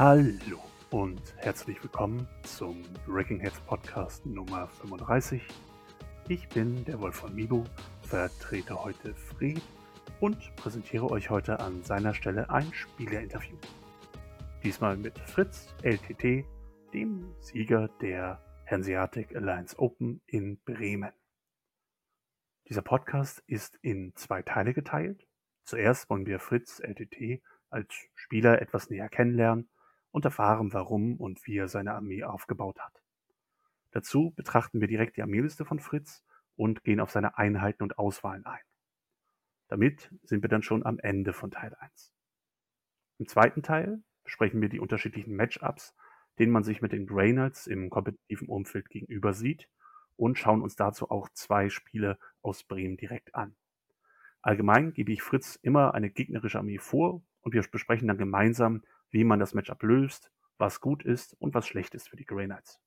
Hallo und herzlich willkommen zum Breaking Heads Podcast Nummer 35. Ich bin der Wolf von Mibo, vertrete heute Fred und präsentiere euch heute an seiner Stelle ein Spielerinterview. Diesmal mit Fritz LTT, dem Sieger der Hanseatic Alliance Open in Bremen. Dieser Podcast ist in zwei Teile geteilt. Zuerst wollen wir Fritz LTT als Spieler etwas näher kennenlernen und erfahren, warum und wie er seine Armee aufgebaut hat. Dazu betrachten wir direkt die Armeeliste von Fritz und gehen auf seine Einheiten und Auswahlen ein. Damit sind wir dann schon am Ende von Teil 1. Im zweiten Teil besprechen wir die unterschiedlichen Matchups, denen man sich mit den Graynards im kompetitiven Umfeld gegenüber sieht und schauen uns dazu auch zwei Spiele aus Bremen direkt an. Allgemein gebe ich Fritz immer eine gegnerische Armee vor und wir besprechen dann gemeinsam, wie man das Matchup löst, was gut ist und was schlecht ist für die Grey Knights.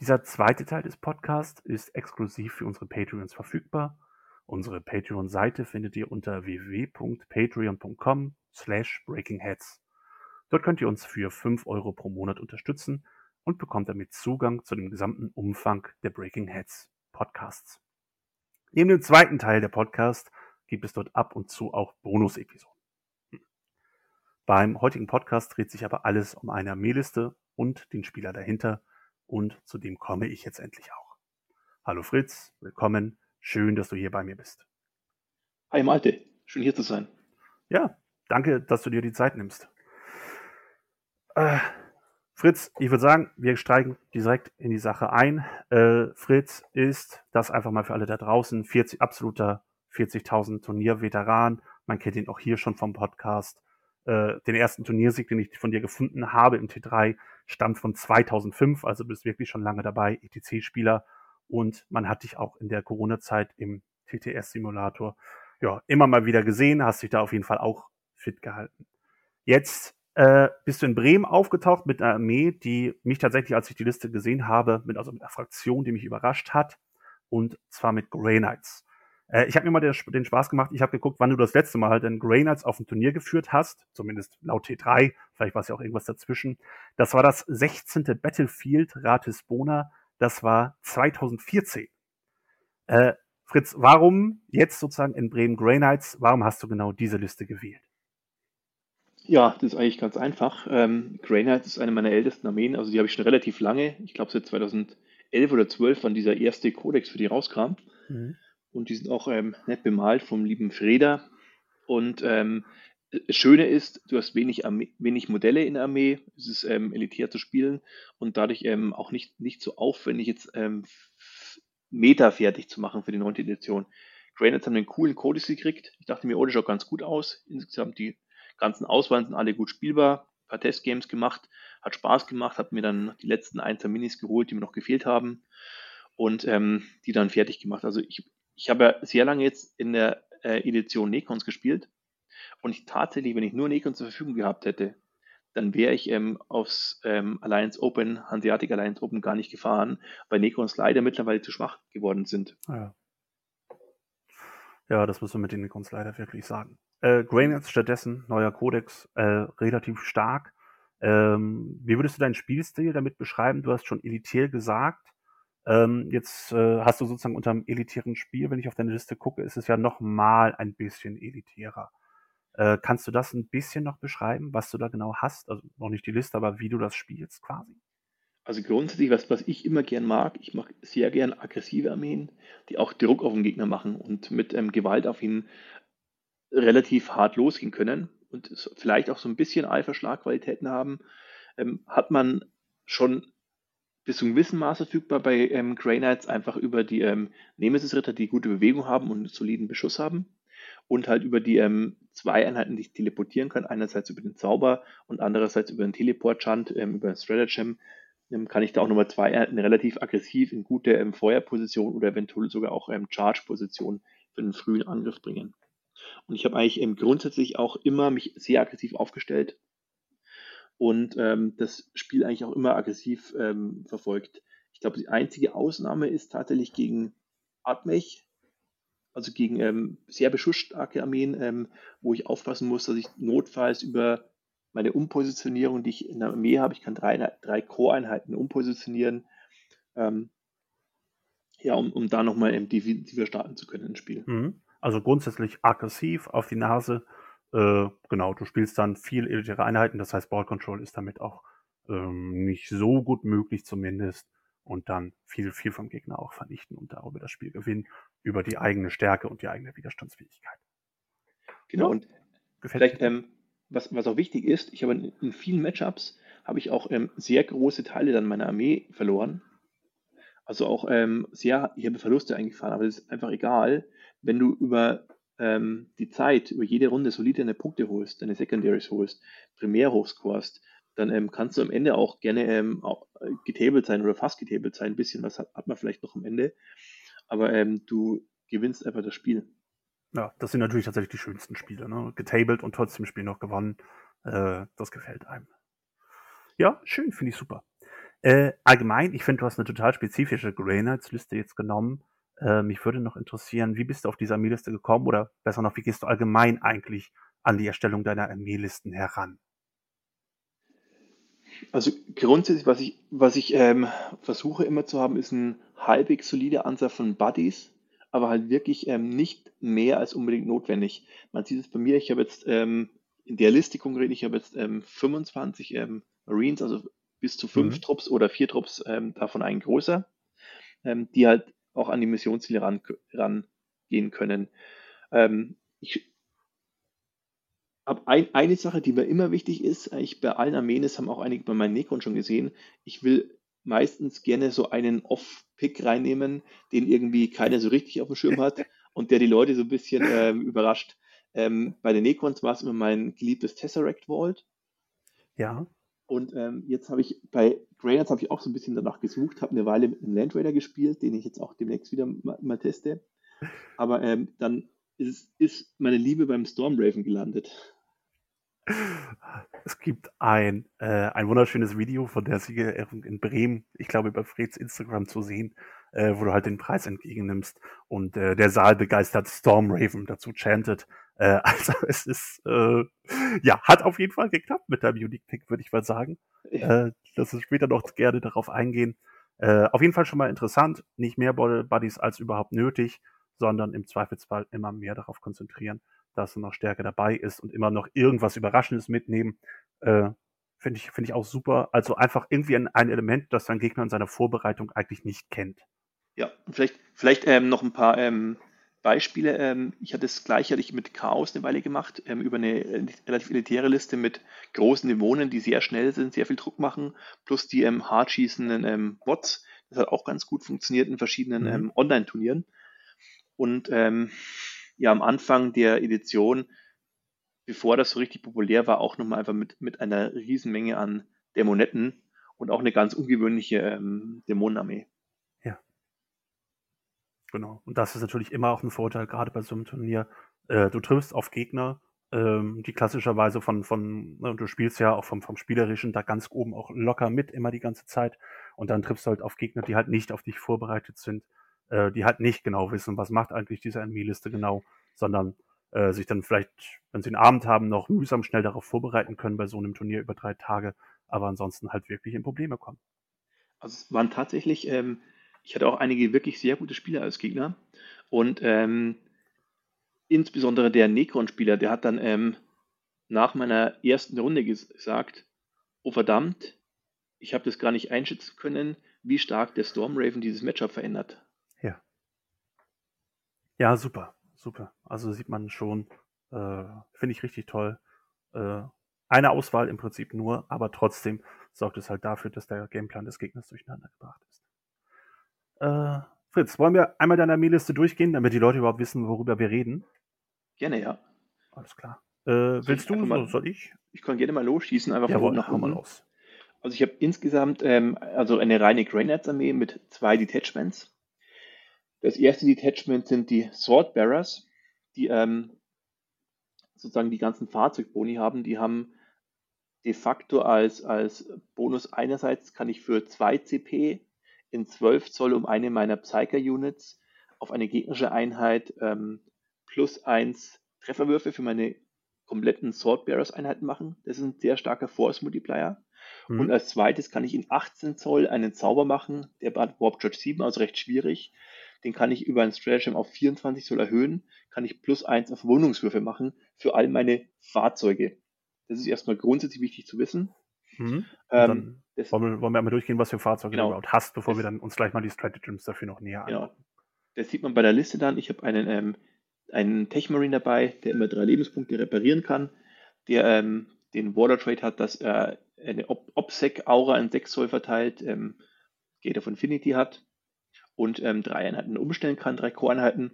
Dieser zweite Teil des Podcasts ist exklusiv für unsere Patreons verfügbar. Unsere Patreon-Seite findet ihr unter www.patreon.com slash breakingheads. Dort könnt ihr uns für 5 Euro pro Monat unterstützen und bekommt damit Zugang zu dem gesamten Umfang der Breaking Heads Podcasts. Neben dem zweiten Teil der Podcast gibt es dort ab und zu auch Bonus-Episoden. Beim heutigen Podcast dreht sich aber alles um eine Armeeliste und den Spieler dahinter und zu dem komme ich jetzt endlich auch. Hallo Fritz, willkommen, schön, dass du hier bei mir bist. Hi Malte, schön hier zu sein. Ja, danke, dass du dir die Zeit nimmst. Äh, Fritz, ich würde sagen, wir steigen direkt in die Sache ein. Äh, Fritz ist, das einfach mal für alle da draußen, 40, absoluter 40.000 Turnierveteran. Man kennt ihn auch hier schon vom Podcast. Äh, den ersten Turniersieg, den ich von dir gefunden habe im T3, stammt von 2005, also bist wirklich schon lange dabei, ETC-Spieler. Und man hat dich auch in der Corona-Zeit im TTS-Simulator ja, immer mal wieder gesehen, hast dich da auf jeden Fall auch fit gehalten. Jetzt äh, bist du in Bremen aufgetaucht mit einer Armee, die mich tatsächlich, als ich die Liste gesehen habe, mit, also mit einer Fraktion, die mich überrascht hat, und zwar mit Grey Knights. Äh, ich habe mir mal den, den, Spaß gemacht, ich habe geguckt, wann du das letzte Mal halt den Grey Knights auf dem Turnier geführt hast, zumindest laut T3, vielleicht war es ja auch irgendwas dazwischen. Das war das 16. Battlefield Ratisbona, das war 2014. Äh, Fritz, warum jetzt sozusagen in Bremen Grey Knights, warum hast du genau diese Liste gewählt? Ja, das ist eigentlich ganz einfach. Ähm, Grey Knights ist eine meiner ältesten Armeen, also die habe ich schon relativ lange. Ich glaube seit 2011 oder 12, wann dieser erste Kodex für die rauskam. Mhm. Und die sind auch ähm, nett bemalt vom lieben Freda. Und ähm, das Schöne ist, du hast wenig, Armee, wenig Modelle in der Armee, es ist ähm, elitär zu spielen und dadurch ähm, auch nicht, nicht so aufwendig, jetzt ähm, Meta fertig zu machen für die neunte Edition. Granites haben einen coolen Codex gekriegt. Ich dachte mir, oh, das schaut ganz gut aus. Insgesamt die ganzen Auswahlen sind alle gut spielbar. Ein paar Testgames gemacht, hat Spaß gemacht, habe mir dann die letzten ein, zwei Minis geholt, die mir noch gefehlt haben und ähm, die dann fertig gemacht. Also ich, ich habe ja sehr lange jetzt in der äh, Edition Necons gespielt und ich tatsächlich, wenn ich nur Necons zur Verfügung gehabt hätte, dann wäre ich ähm, aufs ähm, Alliance Open, Hanseatic Alliance Open gar nicht gefahren, weil Necons leider mittlerweile zu schwach geworden sind. Ja, ja das muss man mit den Necons leider wirklich sagen. Äh, Graynets stattdessen, neuer Codex, äh, relativ stark. Ähm, wie würdest du deinen Spielstil damit beschreiben? Du hast schon elitär gesagt. Ähm, jetzt äh, hast du sozusagen unter einem elitären Spiel, wenn ich auf deine Liste gucke, ist es ja noch mal ein bisschen elitärer. Äh, kannst du das ein bisschen noch beschreiben, was du da genau hast? Also noch nicht die Liste, aber wie du das spielst quasi? Also grundsätzlich, was, was ich immer gern mag, ich mag sehr gern aggressive Armeen, die auch Druck auf den Gegner machen und mit ähm, Gewalt auf ihn relativ hart losgehen können und vielleicht auch so ein bisschen Alpha-Schlagqualitäten haben, ähm, hat man schon bis zu einem gewissen Maß verfügbar bei ähm, Grey Knights einfach über die ähm, Nemesis-Ritter, die gute Bewegung haben und einen soliden Beschuss haben. Und halt über die ähm, zwei Einheiten, die sich teleportieren können. Einerseits über den Zauber und andererseits über den Teleport-Chant, ähm, über den Stratagem, ähm, kann ich da auch nochmal zwei Einheiten relativ aggressiv in gute ähm, Feuerposition oder eventuell sogar auch ähm, Charge-Position für einen frühen Angriff bringen. Und ich habe eigentlich grundsätzlich auch immer mich sehr aggressiv aufgestellt und ähm, das Spiel eigentlich auch immer aggressiv ähm, verfolgt. Ich glaube, die einzige Ausnahme ist tatsächlich gegen Admech, also gegen ähm, sehr beschussstarke Armeen, ähm, wo ich aufpassen muss, dass ich notfalls über meine Umpositionierung, die ich in der Armee habe. Ich kann drei, drei Core-Einheiten umpositionieren. Ähm, ja, um, um da nochmal defensiver starten zu können ins Spiel. Mhm. Also grundsätzlich aggressiv auf die Nase. Äh, genau, du spielst dann viel elitäre Einheiten, das heißt Ball Control ist damit auch ähm, nicht so gut möglich zumindest. Und dann viel, viel vom Gegner auch vernichten und darüber das Spiel gewinnen, über die eigene Stärke und die eigene Widerstandsfähigkeit. Genau, ja, und vielleicht, ähm, was, was auch wichtig ist, ich habe in, in vielen Matchups habe ich auch ähm, sehr große Teile dann meiner Armee verloren, also auch ähm, sehr, ich habe Verluste eingefahren, aber das ist einfach egal, wenn du über ähm, die Zeit, über jede Runde solide deine Punkte holst, deine Secondaries holst, primär hochscorest, dann ähm, kannst du am Ende auch gerne ähm, auch getabled sein oder fast getabled sein. Ein bisschen was hat, hat man vielleicht noch am Ende. Aber ähm, du gewinnst einfach das Spiel. Ja, das sind natürlich tatsächlich die schönsten Spiele. Ne? Getabled und trotzdem Spiel noch gewonnen. Äh, das gefällt einem. Ja, schön, finde ich super. Äh, allgemein, ich finde, du hast eine total spezifische Grey Knights-Liste jetzt genommen. Äh, mich würde noch interessieren, wie bist du auf diese Armeeliste gekommen oder besser noch, wie gehst du allgemein eigentlich an die Erstellung deiner Armeelisten heran? Also grundsätzlich, was ich, was ich ähm, versuche immer zu haben, ist ein halbwegs solider Ansatz von Buddies, aber halt wirklich ähm, nicht mehr als unbedingt notwendig. Man sieht es bei mir, ich habe jetzt ähm, in der Liste konkret, ich habe jetzt 25 ähm, ähm, Marines, also bis zu fünf mhm. Trupps oder vier Trupps, ähm, davon ein großer, ähm, die halt auch an die Missionsziele ran, rangehen können. Ähm, ich habe ein, eine Sache, die mir immer wichtig ist, ich bei allen Armeen, das haben auch einige bei meinen Necron schon gesehen, ich will meistens gerne so einen Off-Pick reinnehmen, den irgendwie keiner so richtig auf dem Schirm hat und der die Leute so ein bisschen ähm, überrascht. Ähm, bei den Necrons war es immer mein geliebtes Tesseract Vault. Ja. Und ähm, jetzt habe ich bei Greynuts habe ich auch so ein bisschen danach gesucht, habe eine Weile mit einem Land Raider gespielt, den ich jetzt auch demnächst wieder mal, mal teste. Aber ähm, dann ist, ist meine Liebe beim Stormraven gelandet. Es gibt ein, äh, ein wunderschönes Video von der Siegerehrung in Bremen, ich glaube über Freds Instagram zu sehen, äh, wo du halt den Preis entgegennimmst und äh, der Saal begeistert Stormraven dazu chantet. Äh, also es ist, äh, ja, hat auf jeden Fall geklappt mit deinem Unique Pick, würde ich mal sagen. Ja. Äh, lass uns später noch gerne darauf eingehen. Äh, auf jeden Fall schon mal interessant, nicht mehr Buddies als überhaupt nötig, sondern im Zweifelsfall immer mehr darauf konzentrieren, dass er noch stärker dabei ist und immer noch irgendwas Überraschendes mitnehmen. Äh, Finde ich, finde ich auch super. Also einfach irgendwie ein, ein Element, das dein Gegner in seiner Vorbereitung eigentlich nicht kennt. Ja, vielleicht, vielleicht ähm, noch ein paar ähm, Beispiele. Ähm, ich hatte das gleiche hatte ich mit Chaos eine Weile gemacht, ähm, über eine relativ elitäre Liste mit großen Dämonen, die sehr schnell sind, sehr viel Druck machen, plus die ähm, hart schießenden ähm, Bots. Das hat auch ganz gut funktioniert in verschiedenen mhm. ähm, Online-Turnieren. Und ja, am Anfang der Edition, bevor das so richtig populär war, auch nochmal einfach mit, mit einer Riesenmenge an Dämonetten und auch eine ganz ungewöhnliche Dämonenarmee. Genau. Und das ist natürlich immer auch ein Vorteil, gerade bei so einem Turnier. Äh, du triffst auf Gegner, ähm, die klassischerweise von, von ne, du spielst ja auch vom, vom Spielerischen da ganz oben auch locker mit, immer die ganze Zeit. Und dann triffst du halt auf Gegner, die halt nicht auf dich vorbereitet sind, äh, die halt nicht genau wissen, was macht eigentlich diese Enemy-Liste genau, sondern äh, sich dann vielleicht, wenn sie einen Abend haben, noch mühsam schnell darauf vorbereiten können bei so einem Turnier über drei Tage, aber ansonsten halt wirklich in Probleme kommen. Also es waren tatsächlich ähm, ich hatte auch einige wirklich sehr gute Spieler als Gegner. Und ähm, insbesondere der Necron-Spieler, der hat dann ähm, nach meiner ersten Runde gesagt, oh verdammt, ich habe das gar nicht einschätzen können, wie stark der Stormraven dieses Matchup verändert. Ja. Ja, super, super. Also sieht man schon, äh, finde ich richtig toll. Äh, eine Auswahl im Prinzip nur, aber trotzdem sorgt es halt dafür, dass der Gameplan des Gegners durcheinander gebracht ist. Äh, Fritz, wollen wir einmal deine Armeeliste durchgehen, damit die Leute überhaupt wissen, worüber wir reden? Gerne, ja. Alles klar. Äh, willst du, mal, soll ich? Ich kann gerne mal losschießen, einfach Jawohl, von nach Mal los. Also ich habe insgesamt ähm, also eine reine Greynuts-Armee mit zwei Detachments. Das erste Detachment sind die Swordbearers, die ähm, sozusagen die ganzen Fahrzeugboni haben. Die haben de facto als, als Bonus einerseits kann ich für 2 CP in 12 Zoll um eine meiner Psyker-Units auf eine gegnerische Einheit ähm, plus 1 Trefferwürfe für meine kompletten Swordbearers-Einheiten machen. Das ist ein sehr starker Force-Multiplier. Mhm. Und als zweites kann ich in 18 Zoll einen Zauber machen, der hat Warp Charge 7, also recht schwierig. Den kann ich über ein Stratagem auf 24 Zoll erhöhen, kann ich plus 1 auf Wohnungswürfe machen für all meine Fahrzeuge. Das ist erstmal grundsätzlich wichtig zu wissen. Mhm. Ähm, wollen, wir, wollen wir einmal durchgehen, was für Fahrzeuge genau, du überhaupt hast, bevor das, wir dann uns gleich mal die Stratagems dafür noch näher genau. anschauen. Das sieht man bei der Liste dann. Ich habe einen, ähm, einen Tech Marine dabei, der immer drei Lebenspunkte reparieren kann, der ähm, den Water Trade hat, dass er eine OPSEC-Aura in 6 Zoll verteilt, ähm, Gate of Infinity hat und ähm, drei Einheiten umstellen kann, drei Core-Einheiten.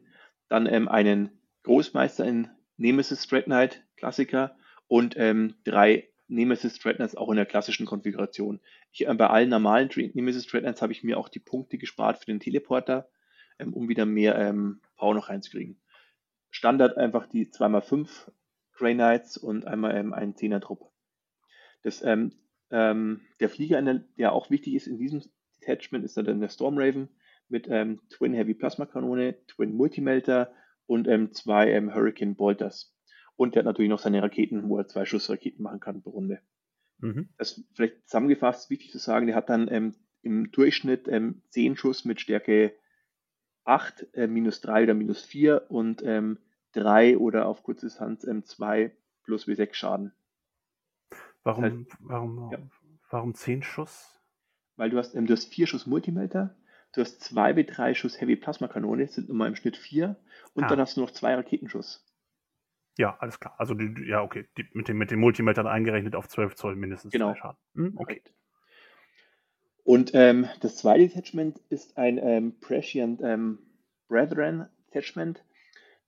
Dann ähm, einen Großmeister in Nemesis Dread Knight, Klassiker, und ähm, drei Nemesis Dreadnoughts auch in der klassischen Konfiguration. Ich, äh, bei allen normalen Nemesis Dreadnoughts habe ich mir auch die Punkte gespart für den Teleporter, ähm, um wieder mehr ähm, Power noch reinzukriegen. Standard einfach die 2x5 Grey Knights und einmal ähm, ein 10er Trupp. Das, ähm, ähm, der Flieger, der auch wichtig ist in diesem Detachment, ist dann der Storm Raven mit ähm, Twin Heavy Plasma Kanone, Twin Multimelter und ähm, zwei ähm, Hurricane Bolters. Und der hat natürlich noch seine Raketen, wo er zwei Schussraketen machen kann pro Runde. Mhm. Das ist vielleicht zusammengefasst wichtig zu sagen, der hat dann ähm, im Durchschnitt ähm, 10 Schuss mit Stärke 8, äh, minus 3 oder minus 4 und ähm, 3 oder auf kurze Distanz ähm, 2 plus W6 Schaden. Warum, das heißt, warum, ja. warum 10 Schuss? Weil du hast, ähm, du hast 4 Schuss Multimelter, du hast 2 bis 3 Schuss Heavy Plasma Kanone, sind immer im Schnitt 4 und ah. dann hast du noch 2 Raketenschuss. Ja, alles klar. Also, die, ja, okay. Die, mit, dem, mit dem Multimetern eingerechnet auf 12 Zoll mindestens genau. zwei Schaden. Hm, okay. Und ähm, das zweite Attachment ist ein ähm, Prescient ähm, Brethren Attachment.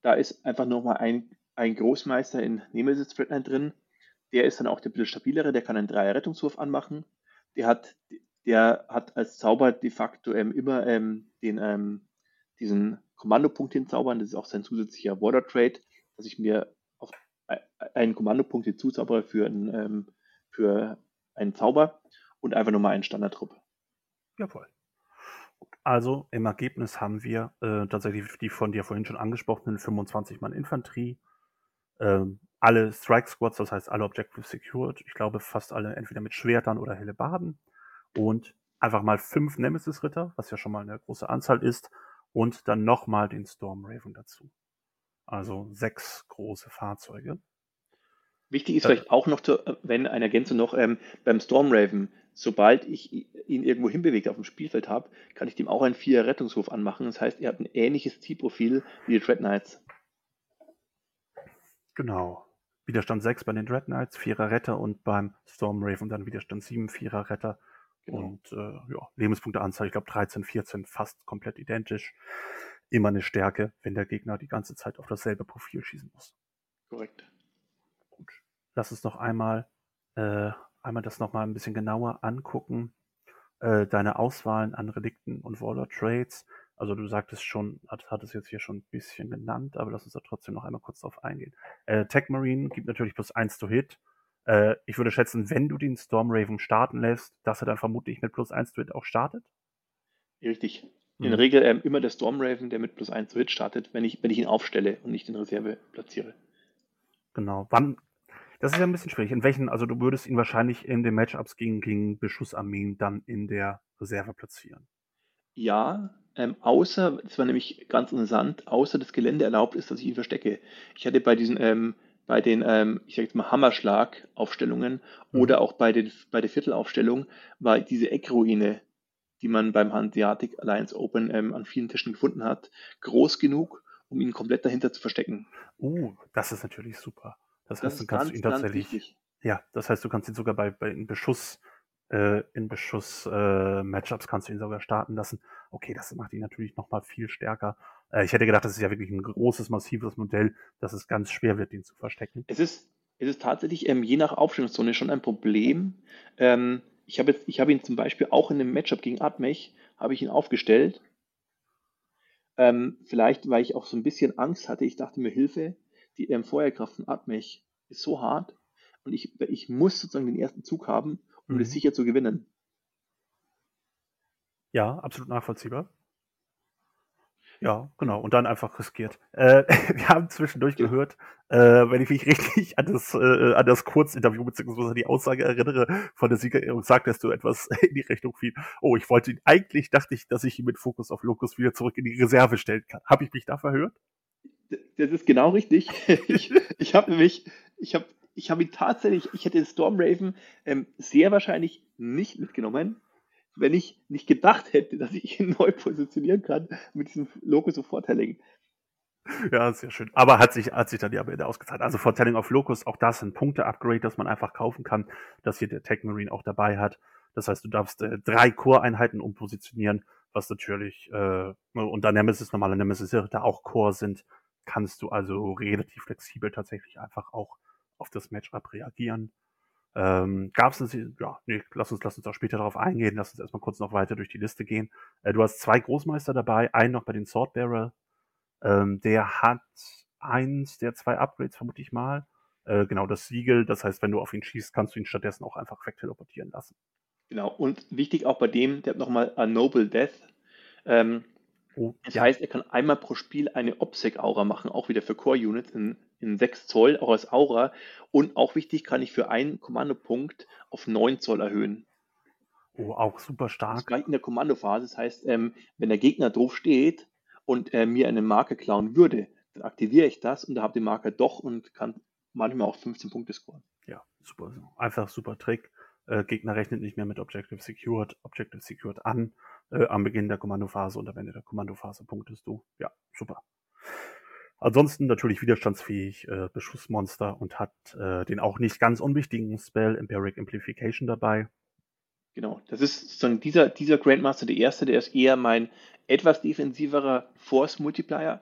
Da ist einfach nochmal ein, ein Großmeister in Nemesis Threadline drin. Der ist dann auch der bisschen stabilere, der kann einen Dreier Rettungswurf anmachen. Der hat, der hat als Zauber de facto ähm, immer ähm, den, ähm, diesen Kommandopunkt hinzaubern. Das ist auch sein zusätzlicher Water Trade, dass ich mir einen Kommandopunkt hinzuzaubere für, ein, ähm, für einen Zauber und einfach nochmal einen Standardtrupp. Jawohl. Also im Ergebnis haben wir äh, tatsächlich die von dir vorhin schon angesprochenen 25 Mann Infanterie, äh, alle Strike Squads, das heißt alle Objectives secured, ich glaube fast alle entweder mit Schwertern oder helle Baden und einfach mal fünf Nemesis Ritter, was ja schon mal eine große Anzahl ist und dann nochmal den Storm Raven dazu. Also sechs große Fahrzeuge. Wichtig ist äh, vielleicht auch noch, zu, wenn eine Ergänzung noch ähm, beim Stormraven, sobald ich ihn irgendwo hinbewegt auf dem Spielfeld habe, kann ich dem auch einen vier Rettungswurf anmachen. Das heißt, er hat ein ähnliches Zielprofil wie die Dread Knights. Genau. Widerstand 6 bei den Dread Knights, 4er Retter und beim Stormraven dann Widerstand 7, 4er Retter. Genau. Und äh, ja, Lebenspunkteanzahl, ich glaube 13, 14, fast komplett identisch immer eine Stärke, wenn der Gegner die ganze Zeit auf dasselbe Profil schießen muss. Korrekt. Gut. Lass uns noch einmal, äh, einmal das nochmal ein bisschen genauer angucken. Äh, deine Auswahlen an Relikten und Waller Trades. Also du sagtest schon, hat, hat es jetzt hier schon ein bisschen genannt, aber lass uns da trotzdem noch einmal kurz drauf eingehen. Äh, Tech Marine gibt natürlich plus 1 to Hit. Äh, ich würde schätzen, wenn du den Storm Raven starten lässt, dass er dann vermutlich mit plus 1 to Hit auch startet. Richtig. In der mhm. Regel ähm, immer der Stormraven, der mit plus 1 zu Hit startet, wenn ich, wenn ich ihn aufstelle und nicht in Reserve platziere. Genau. Wann? Das ist ja ein bisschen schwierig. In welchen, also du würdest ihn wahrscheinlich in den Matchups gegen, gegen Beschussarmeen dann in der Reserve platzieren. Ja, ähm, außer, das war nämlich ganz interessant, außer das Gelände erlaubt ist, dass ich ihn verstecke. Ich hatte bei diesen, ähm, bei den, ähm, ich sag jetzt mal, Hammerschlag-Aufstellungen mhm. oder auch bei, den, bei der Viertelaufstellung war diese Eckruine die man beim Hanseatic Alliance Open ähm, an vielen Tischen gefunden hat, groß genug, um ihn komplett dahinter zu verstecken. Uh, das ist natürlich super. Das, das heißt, du kannst ganz, ihn tatsächlich. Ja, das heißt, du kannst ihn sogar bei, bei in Beschuss, äh, in Beschuss äh, Matchups kannst du ihn sogar starten lassen. Okay, das macht ihn natürlich nochmal viel stärker. Äh, ich hätte gedacht, das ist ja wirklich ein großes, massives Modell, dass es ganz schwer wird, ihn zu verstecken. Es ist, es ist tatsächlich ähm, je nach Aufstellungszone schon ein Problem. Ähm, ich habe jetzt, ich habe ihn zum Beispiel auch in einem Matchup gegen Admech, habe ich ihn aufgestellt. Ähm, vielleicht, weil ich auch so ein bisschen Angst hatte. Ich dachte mir, Hilfe, die ähm, Feuerkraft von Admech ist so hart und ich, ich muss sozusagen den ersten Zug haben, um mhm. das sicher zu gewinnen. Ja, absolut nachvollziehbar. Ja, genau. Und dann einfach riskiert. Äh, wir haben zwischendurch gehört, äh, wenn ich mich richtig an das, äh, an das Kurzinterview bzw. die Aussage erinnere von der Siegerehrung, sagtest du etwas in die Richtung viel. Oh, ich wollte ihn, eigentlich dachte ich, dass ich ihn mit Fokus auf Locus wieder zurück in die Reserve stellen kann. Habe ich mich da verhört? Das ist genau richtig. ich ich habe nämlich, ich habe ich hab ihn tatsächlich, ich hätte den Stormraven ähm, sehr wahrscheinlich nicht mitgenommen, wenn ich nicht gedacht hätte, dass ich ihn neu positionieren kann mit diesem Locus of Foretelling. Ja, sehr schön. Aber hat sich, hat sich dann ja am Ende ausgezahlt. Also Foretelling of Locus, auch das ein Punkte-Upgrade, das man einfach kaufen kann, das hier der Tech Marine auch dabei hat. Das heißt, du darfst äh, drei Core-Einheiten umpositionieren, was natürlich, äh, und da Nemesis, normale Nemesis da auch Core sind, kannst du also relativ flexibel tatsächlich einfach auch auf das Matchup reagieren. Ähm, Gab es ja, nee, lass uns, lass uns auch später darauf eingehen. Lass uns erstmal kurz noch weiter durch die Liste gehen. Äh, du hast zwei Großmeister dabei, einen noch bei den Swordbearer. Ähm, der hat eins der zwei Upgrades, vermute ich mal. Äh, genau, das Siegel. Das heißt, wenn du auf ihn schießt, kannst du ihn stattdessen auch einfach wegteleportieren lassen. Genau, und wichtig auch bei dem, der hat nochmal a Noble Death. Ähm, oh, das ja. heißt, er kann einmal pro Spiel eine Obsec-Aura machen, auch wieder für Core-Units in in 6 Zoll, auch als Aura. Und auch wichtig, kann ich für einen Kommandopunkt auf 9 Zoll erhöhen. Oh, auch super stark. Das gleich in der Kommandophase. Das heißt, ähm, wenn der Gegner drauf steht und äh, mir eine Marke klauen würde, dann aktiviere ich das und da habe die Marke doch und kann manchmal auch 15 Punkte scoren. Ja, super. Einfach super Trick. Äh, Gegner rechnet nicht mehr mit Objective Secured, Objective Secured an äh, am Beginn der Kommandophase und am Ende der Kommandophase punktest du. Ja, super. Ansonsten natürlich widerstandsfähig, äh, Beschussmonster und hat äh, den auch nicht ganz unwichtigen Spell Empiric Amplification dabei. Genau, das ist sozusagen dieser, dieser Grandmaster, der erste, der ist eher mein etwas defensiverer Force Multiplier.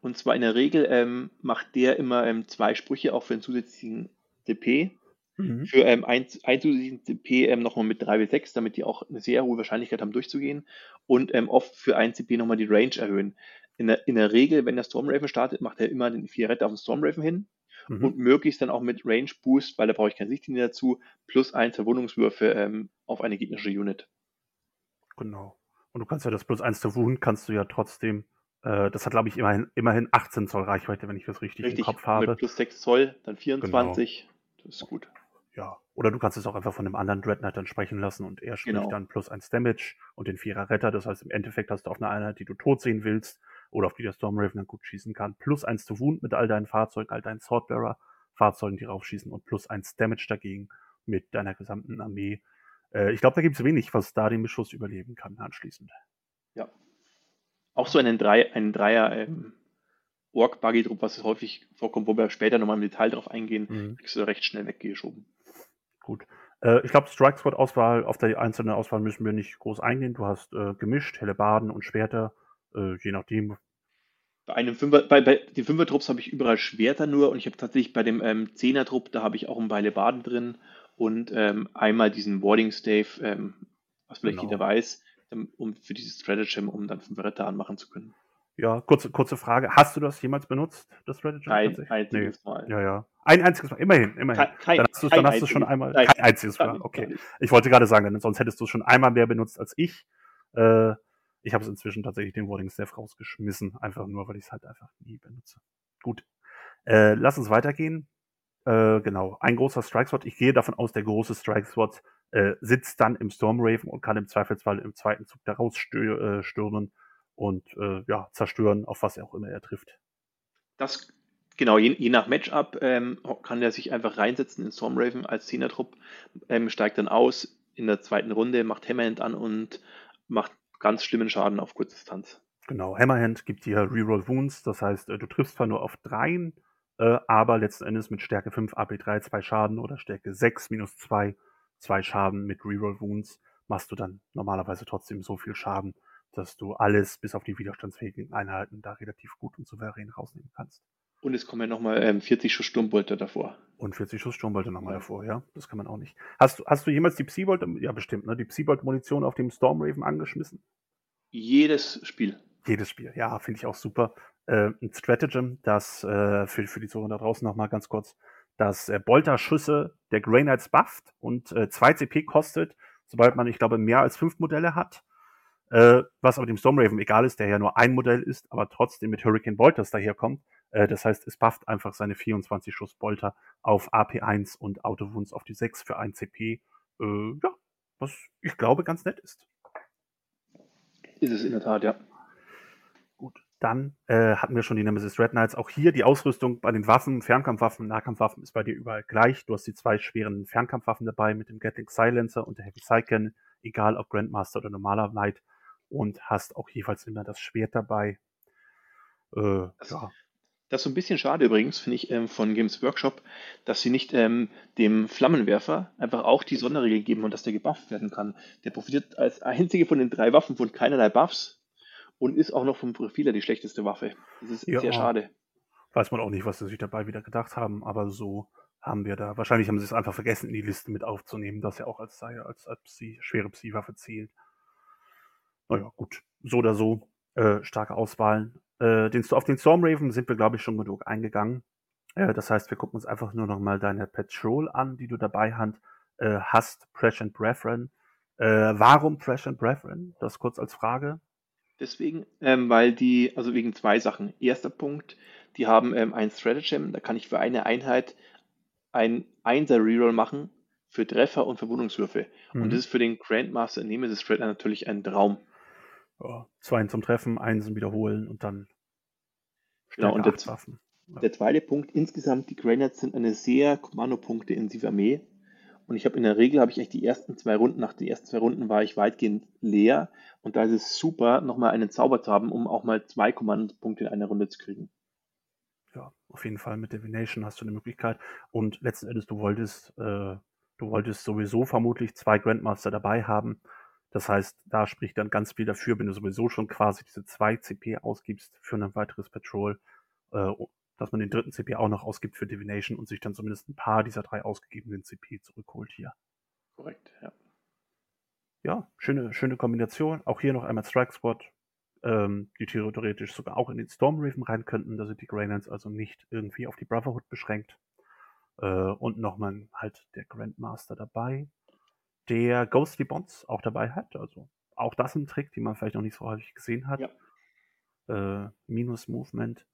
Und zwar in der Regel ähm, macht der immer ähm, zwei Sprüche auch für einen zusätzlichen DP. Mhm. Für ähm, einen, einen zusätzlichen CP ähm, nochmal mit 3 bis 6, damit die auch eine sehr hohe Wahrscheinlichkeit haben, durchzugehen. Und ähm, oft für ein CP nochmal die Range erhöhen in der, in der Regel, wenn der Stormraven startet, macht er immer den vier Retter auf den Stormraven hin mhm. und möglichst dann auch mit Range Boost, weil da brauche ich keine Sichtlinie dazu, plus ein Verwundungswürfe ähm, auf eine gegnerische Unit. Genau. Und du kannst ja das plus eins zur Wund, kannst du ja trotzdem, äh, das hat glaube ich immerhin, immerhin 18 Zoll Reichweite, wenn ich das richtig, richtig im Kopf habe. Mit plus 6 Zoll, dann 24, genau. das ist gut. Ja, oder du kannst es auch einfach von einem anderen Dreadnought dann sprechen lassen und er spricht genau. dann plus eins Damage und den Vierer Retter. Das heißt, im Endeffekt hast du auf einer Einheit, die du tot sehen willst, oder auf die der Stormraven dann gut schießen kann. Plus eins zu Wound mit all deinen Fahrzeugen, all deinen Swordbearer-Fahrzeugen, die raufschießen und plus eins Damage dagegen mit deiner gesamten Armee. Äh, ich glaube, da gibt es wenig, was da den Beschuss überleben kann anschließend. Ja. Auch so einen, Drei, einen Dreier ähm, Ork-Buggy-Druck, was häufig vorkommt, wo wir später nochmal im Detail drauf eingehen, mhm. kriegst du recht schnell weggeschoben. Gut. Äh, ich glaube, Strike Squad Auswahl, auf die einzelne Auswahl müssen wir nicht groß eingehen. Du hast äh, gemischt, Hellebarden und Schwerter äh, je nachdem. Bei einem Fünfer, bei, bei den Fünfer-Trupps habe ich überall Schwerter nur und ich habe tatsächlich bei dem ähm, Zehner-Trupp, da habe ich auch ein Beile Baden drin und ähm, einmal diesen Warding Stave, ähm, was vielleicht genau. jeder weiß, um für dieses Stratagem, um dann fünf Ritter anmachen zu können. Ja, kurze, kurze Frage. Hast du das jemals benutzt, das Stratagem? Ein einziges nee. Mal. Ja, ja. Ein einziges Mal, immerhin, immerhin. Kein, dann hast du, du schon einmal. Nein, kein einziges Mal, okay. Ich wollte gerade sagen, denn sonst hättest du es schon einmal mehr benutzt als ich. Äh, ich habe es inzwischen tatsächlich den Wording Staff rausgeschmissen, einfach nur, weil ich es halt einfach nie benutze. Gut. Äh, lass uns weitergehen. Äh, genau, ein großer Strike Sword. Ich gehe davon aus, der große Strike Sword äh, sitzt dann im Stormraven und kann im Zweifelsfall im zweiten Zug daraus stür äh, stürmen und äh, ja, zerstören, auf was er auch immer er trifft. Das Genau, je, je nach Matchup ähm, kann er sich einfach reinsetzen in Stormraven als Zehner-Trupp, ähm, steigt dann aus in der zweiten Runde, macht Hammerhand an und macht ganz schlimmen Schaden auf Kurzdistanz. Genau, Hammerhand gibt dir Reroll Wounds, das heißt, äh, du triffst zwar nur auf dreien, äh, aber letzten Endes mit Stärke 5 AP3 2 Schaden oder Stärke 6 minus 2 2 Schaden mit Reroll Wounds machst du dann normalerweise trotzdem so viel Schaden, dass du alles bis auf die widerstandsfähigen Einheiten da relativ gut und souverän rausnehmen kannst. Und es kommen ja nochmal ähm, 40 Schuss Sturmbolte davor. Und 40 Schuss Sturmbolte nochmal ja. davor, ja. Das kann man auch nicht. Hast, hast du jemals die Psybolt, ja bestimmt, ne? Die Psybolt-Munition auf dem Stormraven angeschmissen? Jedes Spiel. Jedes Spiel, ja, finde ich auch super. Äh, ein Stratagem, das äh, für, für die Zuhörer da draußen nochmal ganz kurz, dass äh, Bolter-Schüsse der Grey Knights bufft und äh, 2 CP kostet, sobald man, ich glaube, mehr als fünf Modelle hat. Äh, was aber dem Stormraven egal ist, der ja nur ein Modell ist, aber trotzdem mit Hurricane Bolters daherkommt. Äh, das heißt, es bufft einfach seine 24 Schuss Bolter auf AP1 und Autowounds auf die 6 für 1 CP. Äh, ja, was ich glaube ganz nett ist. Ist es in der Tat, ja. Gut, dann äh, hatten wir schon die Nemesis Red Knights. Auch hier die Ausrüstung bei den Waffen, Fernkampfwaffen, Nahkampfwaffen ist bei dir überall gleich. Du hast die zwei schweren Fernkampfwaffen dabei mit dem Gatling Silencer und der Heavy Sight egal ob Grandmaster oder normaler Knight. Und hast auch jeweils immer das Schwert dabei. Äh, das, ja. Das ist so ein bisschen schade übrigens, finde ich, ähm, von Games Workshop, dass sie nicht ähm, dem Flammenwerfer einfach auch die Sonderregel geben und dass der gebufft werden kann. Der profitiert als einzige von den drei Waffen von keinerlei Buffs und ist auch noch vom Profiler die schlechteste Waffe. Das ist ja, sehr schade. Weiß man auch nicht, was sie sich dabei wieder gedacht haben, aber so haben wir da. Wahrscheinlich haben sie es einfach vergessen, in die Liste mit aufzunehmen, dass er auch als, als, als Psi, schwere Psi-Waffe zählt. Naja, gut. So oder so. Äh, starke Auswahlen. Äh, den, auf den Stormraven sind wir, glaube ich, schon genug eingegangen. Äh, das heißt, wir gucken uns einfach nur noch mal deine Patrol an, die du dabei hand, äh, hast, Presh and Brethren. Äh, warum Presh and Brethren? Das kurz als Frage. Deswegen, ähm, weil die, also wegen zwei Sachen. Erster Punkt, die haben ähm, ein Stratagem, da kann ich für eine Einheit ein Einser Reroll machen für Treffer und Verwundungswürfe. Mhm. Und das ist für den Grandmaster Nemesis Threadler natürlich ein Traum ja, zwei zum Treffen, eins wiederholen und dann genau, und der, Waffen. Der zweite Punkt, insgesamt die Granites sind eine sehr Kommandopunkte-intensive Armee. Und ich habe in der Regel, habe ich echt die ersten zwei Runden, nach den ersten zwei Runden war ich weitgehend leer. Und da ist es super, nochmal einen Zauber zu haben, um auch mal zwei Kommandopunkte in einer Runde zu kriegen. Ja, auf jeden Fall mit Divination hast du eine Möglichkeit. Und letzten Endes, du wolltest, äh, du wolltest sowieso vermutlich zwei Grandmaster dabei haben. Das heißt, da spricht dann ganz viel dafür, wenn du sowieso schon quasi diese zwei CP ausgibst für ein weiteres Patrol, äh, dass man den dritten CP auch noch ausgibt für Divination und sich dann zumindest ein paar dieser drei ausgegebenen CP zurückholt hier. Korrekt, ja. Ja, schöne, schöne Kombination. Auch hier noch einmal Strike Squad, ähm, die theoretisch sogar auch in den Stormraven rein könnten. Da sind die Greylands also nicht irgendwie auf die Brotherhood beschränkt. Äh, und nochmal halt der Grandmaster dabei der Ghostly Bonds auch dabei hat. Also auch das ein Trick, den man vielleicht noch nicht so häufig gesehen hat. Ja. Äh, Minus Movement.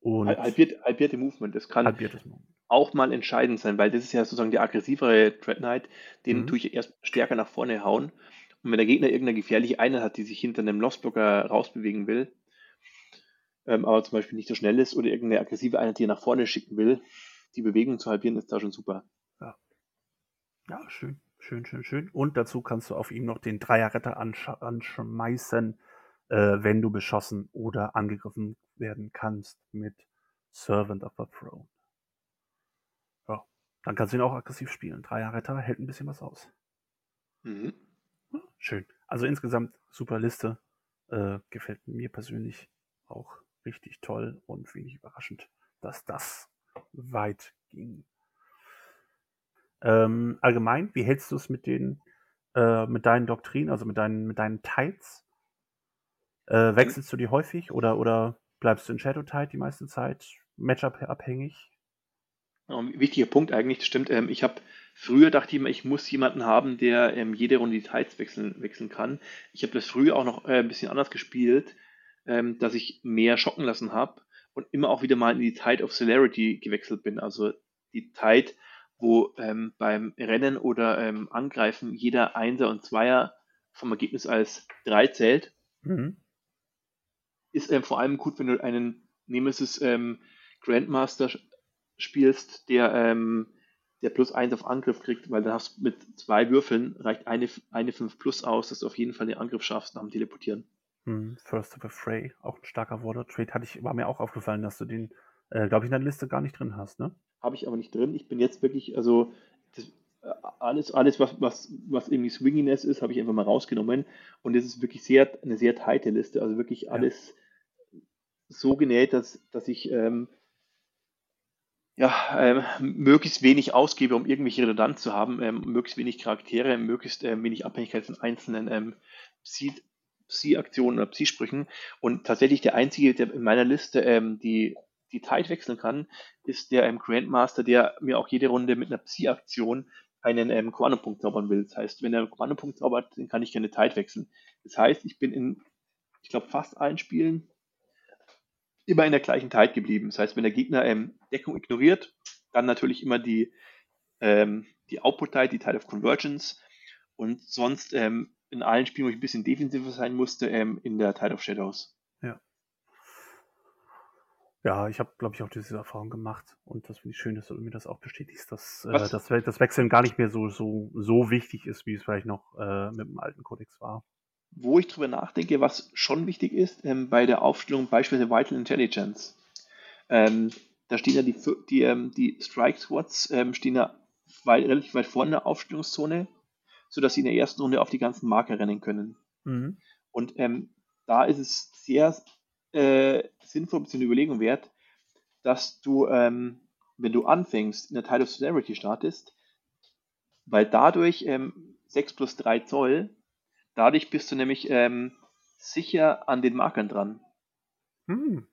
Und Halbiert, halbierte Movement. Das kann auch mal entscheidend sein, weil das ist ja sozusagen der aggressivere Dread Knight. Den mhm. tue ich erst stärker nach vorne hauen. Und wenn der Gegner irgendeine gefährliche Einheit hat, die sich hinter einem Lossblocker rausbewegen will, ähm, aber zum Beispiel nicht so schnell ist oder irgendeine aggressive Einheit, die er nach vorne schicken will, die Bewegung zu halbieren, ist da schon super. Ja, ja schön. Schön, schön, schön. Und dazu kannst du auf ihm noch den Dreierretter ansch anschmeißen, äh, wenn du beschossen oder angegriffen werden kannst mit Servant of the Throne. Ja, dann kannst du ihn auch aggressiv spielen. Dreierretter hält ein bisschen was aus. Mhm. Ja, schön. Also insgesamt super Liste. Äh, gefällt mir persönlich auch richtig toll und wenig überraschend, dass das weit ging. Ähm, allgemein, wie hältst du es mit den, äh, mit deinen Doktrinen, also mit deinen, mit deinen Tides? Äh, wechselst du die häufig oder, oder bleibst du in Shadow Tide die meiste Zeit? Matchup abhängig? wichtiger Punkt eigentlich, das stimmt. Ähm, ich habe früher dachte ich immer, ich muss jemanden haben, der ähm, jede Runde die Tides wechseln, wechseln kann. Ich habe das früher auch noch äh, ein bisschen anders gespielt, ähm, dass ich mehr schocken lassen habe und immer auch wieder mal in die Tide of Celerity gewechselt bin. Also die Tide wo ähm, beim Rennen oder ähm, Angreifen jeder Einser und Zweier vom Ergebnis als 3 zählt. Mhm. Ist ähm, vor allem gut, wenn du einen Nemesis ähm, Grandmaster spielst, der, ähm, der plus 1 auf Angriff kriegt, weil dann hast du mit zwei Würfeln reicht eine, eine 5 plus aus, dass du auf jeden Fall den Angriff schaffst nach dem Teleportieren. Mhm. First of a Fray, auch ein starker Water Trade, hatte ich, war mir auch aufgefallen, dass du den, äh, glaube ich, in der Liste gar nicht drin hast, ne? habe ich aber nicht drin. Ich bin jetzt wirklich, also das, äh, alles, alles was, was, was irgendwie Swinginess ist, habe ich einfach mal rausgenommen. Und es ist wirklich sehr, eine sehr teite Liste. Also wirklich alles ja. so genäht, dass, dass ich ähm, ja, ähm, möglichst wenig ausgebe, um irgendwelche Redundanz zu haben, ähm, möglichst wenig Charaktere, möglichst ähm, wenig Abhängigkeit von einzelnen ähm, Psi-Aktionen oder Psi-Sprüchen. Und tatsächlich der einzige, der in meiner Liste ähm, die die Tide wechseln kann, ist der ähm, Grandmaster, der mir auch jede Runde mit einer Psi-Aktion einen ähm, Kommandopunkt zaubern will. Das heißt, wenn er einen Kommandopunkt zaubert, dann kann ich keine Zeit wechseln. Das heißt, ich bin in, ich glaube, fast allen Spielen immer in der gleichen Zeit geblieben. Das heißt, wenn der Gegner ähm, Deckung ignoriert, dann natürlich immer die, ähm, die Output-Tide, die Tide of Convergence und sonst ähm, in allen Spielen, wo ich ein bisschen defensiver sein musste, ähm, in der Tide of Shadows. Ja. Ich habe, glaube ich, auch diese Erfahrung gemacht und das finde ich schön, dass du mir das auch bestätigst, dass äh, das, das Wechseln gar nicht mehr so, so, so wichtig ist, wie es vielleicht noch äh, mit dem alten Kodex war. Wo ich drüber nachdenke, was schon wichtig ist, ähm, bei der Aufstellung beispielsweise Vital Intelligence. Ähm, da stehen ja die, die, ähm, die Strike Squads ähm, stehen ja weit, relativ weit vorne in der Aufstellungszone, sodass sie in der ersten Runde auf die ganzen Marker rennen können. Mhm. Und ähm, da ist es sehr äh, sinnvoll bzw. Überlegung wert, dass du, ähm, wenn du anfängst, in der Tide of Celerity startest, weil dadurch ähm, 6 plus 3 Zoll, dadurch bist du nämlich ähm, sicher an den Markern dran. Hm.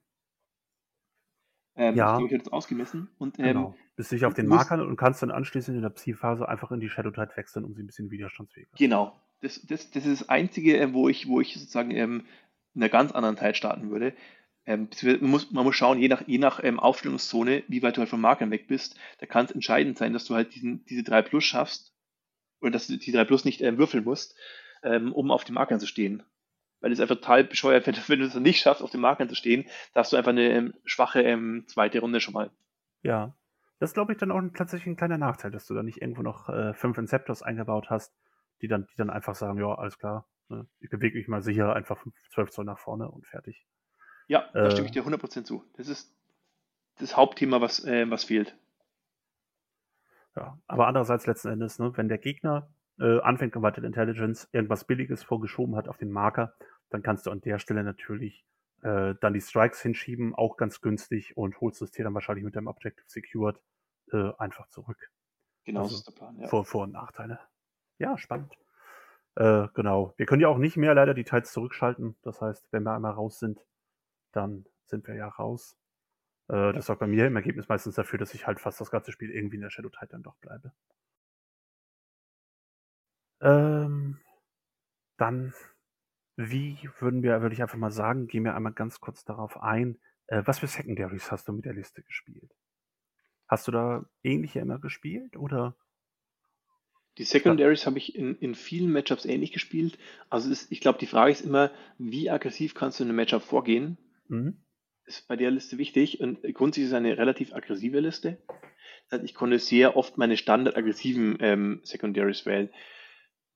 Ähm, ja. Die jetzt ausgemessen. Und, ähm, genau. Bist sicher auf den Markern und kannst dann anschließend in der Psi-Phase einfach in die Shadow Tide wechseln, um sie ein bisschen widerstandsfähiger zu Genau. Das, das, das ist das Einzige, äh, wo ich, wo ich sozusagen ähm, in einer ganz anderen Zeit starten würde. Ähm, man, muss, man muss schauen, je nach, je nach ähm, Aufstellungszone, wie weit du halt von Markern weg bist, da kann es entscheidend sein, dass du halt diesen, diese 3 Plus schaffst oder dass du die 3 Plus nicht ähm, würfeln musst, ähm, um auf den Markern zu stehen. Weil es einfach total bescheuert, wenn, wenn du es nicht schaffst, auf den Markern zu stehen, da hast du einfach eine ähm, schwache ähm, zweite Runde schon mal. Ja, das glaube ich, dann auch tatsächlich ein kleiner Nachteil, dass du da nicht irgendwo noch äh, fünf Inceptors eingebaut hast, die dann, die dann einfach sagen, ja, alles klar, Ne? Ich bewege mich mal sicher einfach 12 Zoll nach vorne und fertig. Ja, da äh, stimme ich dir 100% zu. Das ist das Hauptthema, was, äh, was fehlt. Ja, aber andererseits letzten Endes, ne, wenn der Gegner äh, anfängt, Vital Intelligence irgendwas Billiges vorgeschoben hat auf den Marker, dann kannst du an der Stelle natürlich äh, dann die Strikes hinschieben, auch ganz günstig und holst das Tier dann wahrscheinlich mit deinem Objective Secured äh, einfach zurück. Genau, also, das ist der Plan, ja. Vor-, Vor und Nachteile. Ja, spannend. Äh, genau. Wir können ja auch nicht mehr leider die Teils zurückschalten. Das heißt, wenn wir einmal raus sind, dann sind wir ja raus. Äh, das sorgt bei mir im Ergebnis meistens dafür, dass ich halt fast das ganze Spiel irgendwie in der Shadow Tide dann doch bleibe. Ähm, dann, wie würden wir, würde ich einfach mal sagen, gehen wir einmal ganz kurz darauf ein, äh, was für Secondaries hast du mit der Liste gespielt? Hast du da ähnliche immer gespielt oder? Die Secondaries habe ich in, in vielen Matchups ähnlich gespielt. Also ist, ich glaube, die Frage ist immer, wie aggressiv kannst du in einem Matchup vorgehen? Mhm. Ist bei der Liste wichtig und grundsätzlich ist es eine relativ aggressive Liste. Ich konnte sehr oft meine standard-aggressiven ähm, Secondaries wählen.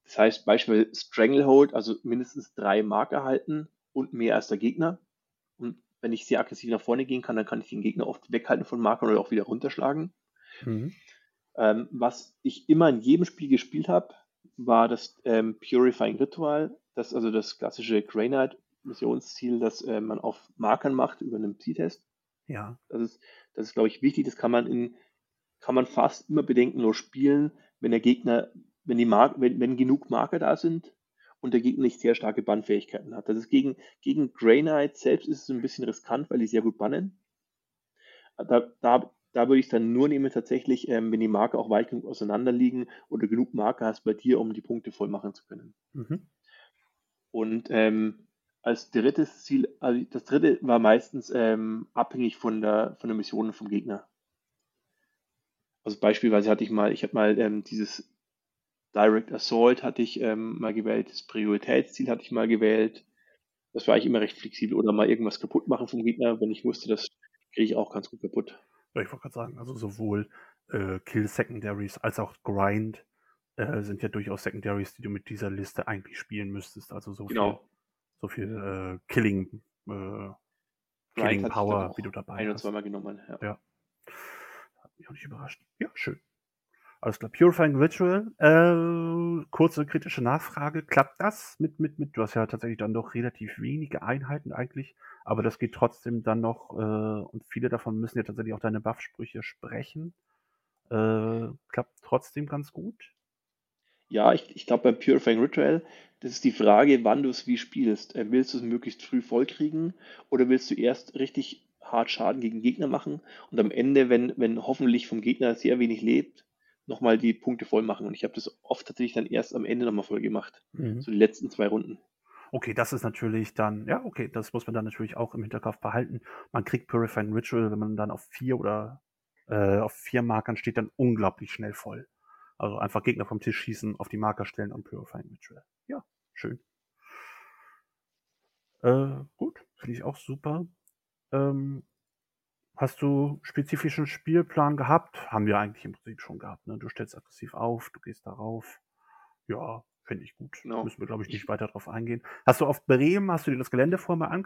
Das heißt beispielsweise Stranglehold, also mindestens drei Marker halten und mehr als der Gegner. Und wenn ich sehr aggressiv nach vorne gehen kann, dann kann ich den Gegner oft weghalten von Markern oder auch wieder runterschlagen. Mhm. Ähm, was ich immer in jedem Spiel gespielt habe, war das ähm, Purifying Ritual, das also das klassische Grey Knight Missionsziel, das äh, man auf Markern macht über einen Psi-Test. Ja. Das ist, das ist, glaube ich, wichtig. Das kann man in, kann man fast immer bedenkenlos spielen, wenn der Gegner, wenn die Mar wenn, wenn genug Marker da sind und der Gegner nicht sehr starke Bannfähigkeiten hat. Das ist gegen, gegen Grey Knight selbst ist es ein bisschen riskant, weil die sehr gut bannen. Da, da da würde ich es dann nur nehmen, tatsächlich, ähm, wenn die Marker auch weit genug auseinander liegen oder genug Marker hast bei dir, um die Punkte voll machen zu können. Mhm. Und ähm, als drittes Ziel, also das dritte war meistens ähm, abhängig von der, von der Mission und vom Gegner. Also beispielsweise hatte ich mal, ich habe mal ähm, dieses Direct Assault hatte ich ähm, mal gewählt, das Prioritätsziel hatte ich mal gewählt. Das war eigentlich immer recht flexibel oder mal irgendwas kaputt machen vom Gegner, wenn ich wusste, das kriege ich auch ganz gut kaputt. Ja, ich wollte gerade sagen, also sowohl äh, Kill Secondaries als auch Grind äh, sind ja durchaus Secondaries, die du mit dieser Liste eigentlich spielen müsstest. Also so genau. viel, so viel äh, Killing, äh, Killing Power, wie du dabei ein hast. zweimal genommen, ja. ja. Hat mich auch nicht überrascht. Ja, schön. Alles klar. Purifying Ritual. Äh, kurze kritische Nachfrage. Klappt das mit, mit, mit? Du hast ja tatsächlich dann doch relativ wenige Einheiten eigentlich, aber das geht trotzdem dann noch, äh, und viele davon müssen ja tatsächlich auch deine Buffsprüche sprechen. Äh, klappt trotzdem ganz gut? Ja, ich, ich glaube beim Purifying Ritual, das ist die Frage, wann du es wie spielst. Äh, willst du es möglichst früh vollkriegen oder willst du erst richtig hart Schaden gegen Gegner machen und am Ende, wenn, wenn hoffentlich vom Gegner sehr wenig lebt, nochmal die Punkte voll machen. Und ich habe das oft tatsächlich dann erst am Ende nochmal voll gemacht. Mhm. So die letzten zwei Runden. Okay, das ist natürlich dann, ja, okay, das muss man dann natürlich auch im Hinterkopf behalten. Man kriegt Purifying Ritual, wenn man dann auf vier oder äh, auf vier Markern steht, dann unglaublich schnell voll. Also einfach Gegner vom Tisch schießen, auf die Marker stellen und Purifying Ritual. Ja, schön. Äh, gut, finde ich auch super. Ähm, hast du spezifischen Spielplan gehabt? Haben wir eigentlich im Prinzip schon gehabt. Ne? Du stellst aggressiv auf, du gehst darauf. Ja, finde ich gut. Genau. Müssen wir, glaube ich, nicht weiter drauf eingehen. Hast du auf Bremen, hast du dir das Gelände vorher mal